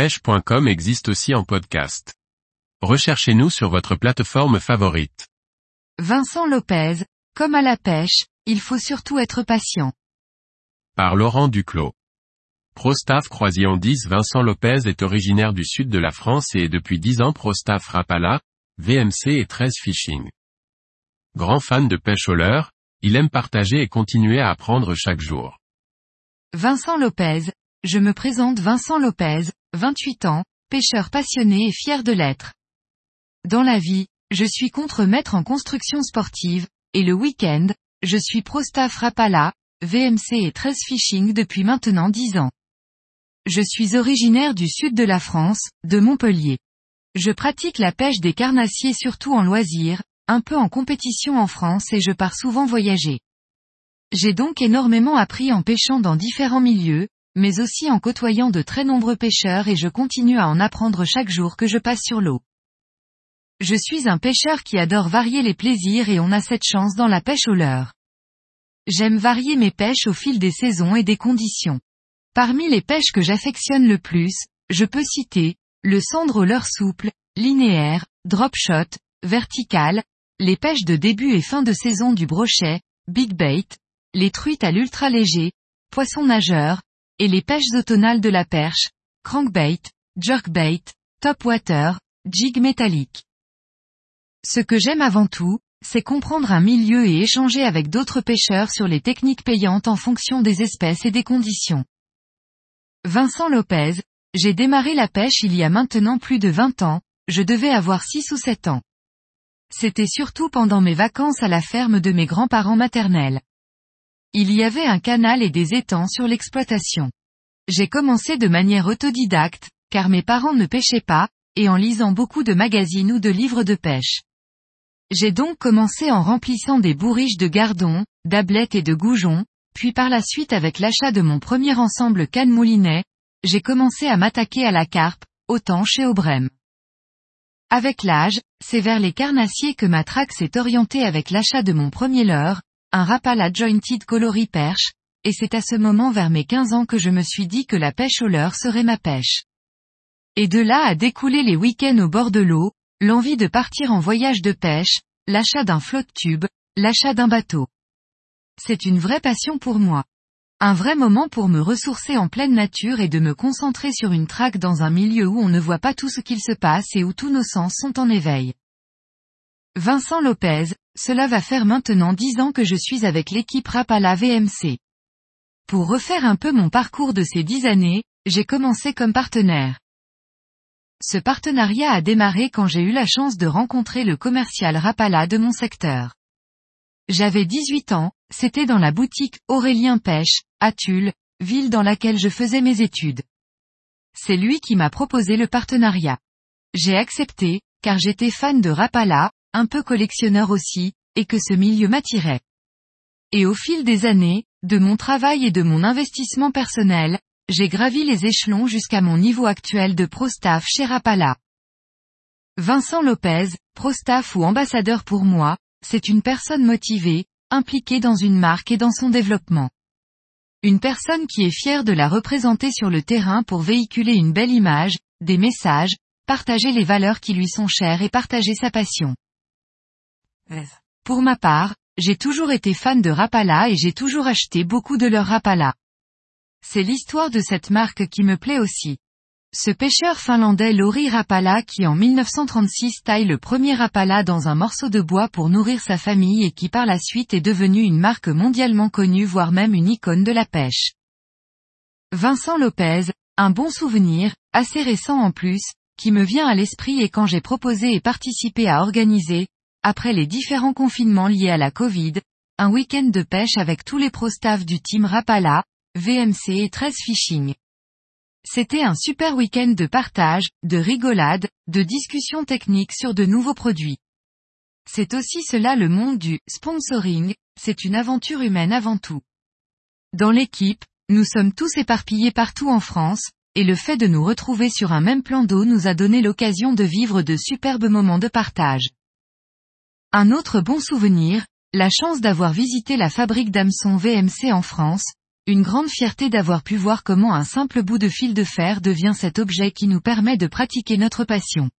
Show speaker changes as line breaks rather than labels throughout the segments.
pêche.com existe aussi en podcast. Recherchez-nous sur votre plateforme favorite.
Vincent Lopez, comme à la pêche, il faut surtout être patient.
Par Laurent Duclos. Prostaff Croisillon 10 Vincent Lopez est originaire du sud de la France et est depuis 10 ans Prostaff Rapala, VMC et 13 Fishing. Grand fan de pêche au leurre, il aime partager et continuer à apprendre chaque jour.
Vincent Lopez, je me présente Vincent Lopez, 28 ans, pêcheur passionné et fier de l'être. Dans la vie, je suis contre-maître en construction sportive, et le week-end, je suis pro-staff Rapala, VMC et 13 Fishing depuis maintenant 10 ans. Je suis originaire du sud de la France, de Montpellier. Je pratique la pêche des carnassiers surtout en loisir, un peu en compétition en France et je pars souvent voyager. J'ai donc énormément appris en pêchant dans différents milieux, mais aussi en côtoyant de très nombreux pêcheurs et je continue à en apprendre chaque jour que je passe sur l'eau. Je suis un pêcheur qui adore varier les plaisirs et on a cette chance dans la pêche au leurre. J'aime varier mes pêches au fil des saisons et des conditions. Parmi les pêches que j'affectionne le plus, je peux citer, le cendre au leurre souple, linéaire, drop shot, vertical, les pêches de début et fin de saison du brochet, big bait, les truites à l'ultra léger, poisson nageur, et les pêches automnales de la perche, crankbait, jerkbait, topwater, jig métallique. Ce que j'aime avant tout, c'est comprendre un milieu et échanger avec d'autres pêcheurs sur les techniques payantes en fonction des espèces et des conditions. Vincent Lopez, j'ai démarré la pêche il y a maintenant plus de 20 ans, je devais avoir 6 ou 7 ans. C'était surtout pendant mes vacances à la ferme de mes grands-parents maternels. Il y avait un canal et des étangs sur l'exploitation. J'ai commencé de manière autodidacte, car mes parents ne pêchaient pas, et en lisant beaucoup de magazines ou de livres de pêche. J'ai donc commencé en remplissant des bourriches de gardons, d'ablettes et de goujons, puis par la suite avec l'achat de mon premier ensemble canne moulinet, j'ai commencé à m'attaquer à la carpe, autant chez Aubrem. Avec l'âge, c'est vers les carnassiers que ma traque s'est orientée avec l'achat de mon premier leurre, un Rapala Jointed Coloris Perche, et c'est à ce moment vers mes 15 ans que je me suis dit que la pêche au leurre serait ma pêche. Et de là a découlé les week-ends au bord de l'eau, l'envie de partir en voyage de pêche, l'achat d'un flotte tube, l'achat d'un bateau. C'est une vraie passion pour moi. Un vrai moment pour me ressourcer en pleine nature et de me concentrer sur une traque dans un milieu où on ne voit pas tout ce qu'il se passe et où tous nos sens sont en éveil. Vincent Lopez, cela va faire maintenant dix ans que je suis avec l'équipe Rapala VMC. Pour refaire un peu mon parcours de ces dix années, j'ai commencé comme partenaire. Ce partenariat a démarré quand j'ai eu la chance de rencontrer le commercial Rapala de mon secteur. J'avais 18 ans, c'était dans la boutique Aurélien Pêche, à Tulle, ville dans laquelle je faisais mes études. C'est lui qui m'a proposé le partenariat. J'ai accepté, car j'étais fan de Rapala, un peu collectionneur aussi, et que ce milieu m'attirait. Et au fil des années, de mon travail et de mon investissement personnel, j'ai gravi les échelons jusqu'à mon niveau actuel de pro-staff chez Rapala. Vincent Lopez, pro-staff ou ambassadeur pour moi, c'est une personne motivée, impliquée dans une marque et dans son développement. Une personne qui est fière de la représenter sur le terrain pour véhiculer une belle image, des messages, partager les valeurs qui lui sont chères et partager sa passion. Pour ma part, j'ai toujours été fan de Rapala et j'ai toujours acheté beaucoup de leur Rapala. C'est l'histoire de cette marque qui me plaît aussi. Ce pêcheur finlandais Lori Rapala qui en 1936 taille le premier Rapala dans un morceau de bois pour nourrir sa famille et qui par la suite est devenu une marque mondialement connue voire même une icône de la pêche. Vincent Lopez, un bon souvenir, assez récent en plus, qui me vient à l'esprit et quand j'ai proposé et participé à organiser, après les différents confinements liés à la Covid, un week-end de pêche avec tous les pro-staff du team Rapala, VMC et 13 Fishing. C'était un super week-end de partage, de rigolade, de discussions techniques sur de nouveaux produits. C'est aussi cela le monde du sponsoring, c'est une aventure humaine avant tout. Dans l'équipe, nous sommes tous éparpillés partout en France, et le fait de nous retrouver sur un même plan d'eau nous a donné l'occasion de vivre de superbes moments de partage. Un autre bon souvenir, la chance d'avoir visité la fabrique d'hameçons VMC en France, une grande fierté d'avoir pu voir comment un simple bout de fil de fer devient cet objet qui nous permet de pratiquer notre passion.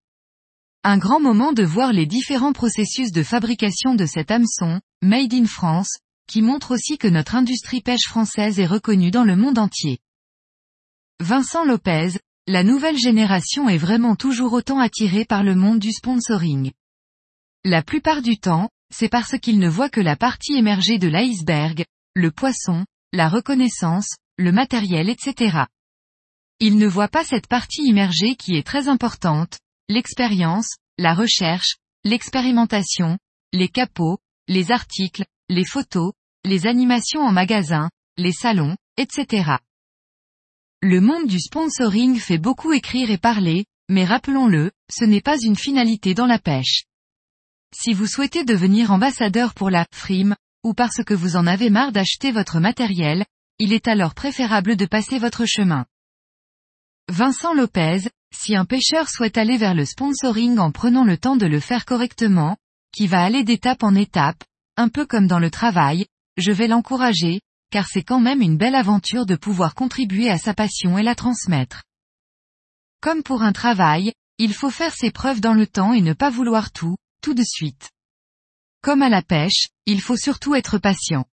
Un grand moment de voir les différents processus de fabrication de cet hameçon, Made in France, qui montre aussi que notre industrie pêche française est reconnue dans le monde entier. Vincent Lopez, la nouvelle génération est vraiment toujours autant attirée par le monde du sponsoring. La plupart du temps, c'est parce qu'ils ne voient que la partie émergée de l'iceberg, le poisson, la reconnaissance, le matériel etc. Ils ne voient pas cette partie immergée qui est très importante, l'expérience, la recherche, l'expérimentation, les capots, les articles, les photos, les animations en magasin, les salons, etc. Le monde du sponsoring fait beaucoup écrire et parler, mais rappelons-le, ce n'est pas une finalité dans la pêche. Si vous souhaitez devenir ambassadeur pour la frime, ou parce que vous en avez marre d'acheter votre matériel, il est alors préférable de passer votre chemin. Vincent Lopez, si un pêcheur souhaite aller vers le sponsoring en prenant le temps de le faire correctement, qui va aller d'étape en étape, un peu comme dans le travail, je vais l'encourager, car c'est quand même une belle aventure de pouvoir contribuer à sa passion et la transmettre. Comme pour un travail, il faut faire ses preuves dans le temps et ne pas vouloir tout, tout de suite. Comme à la pêche, il faut surtout être patient.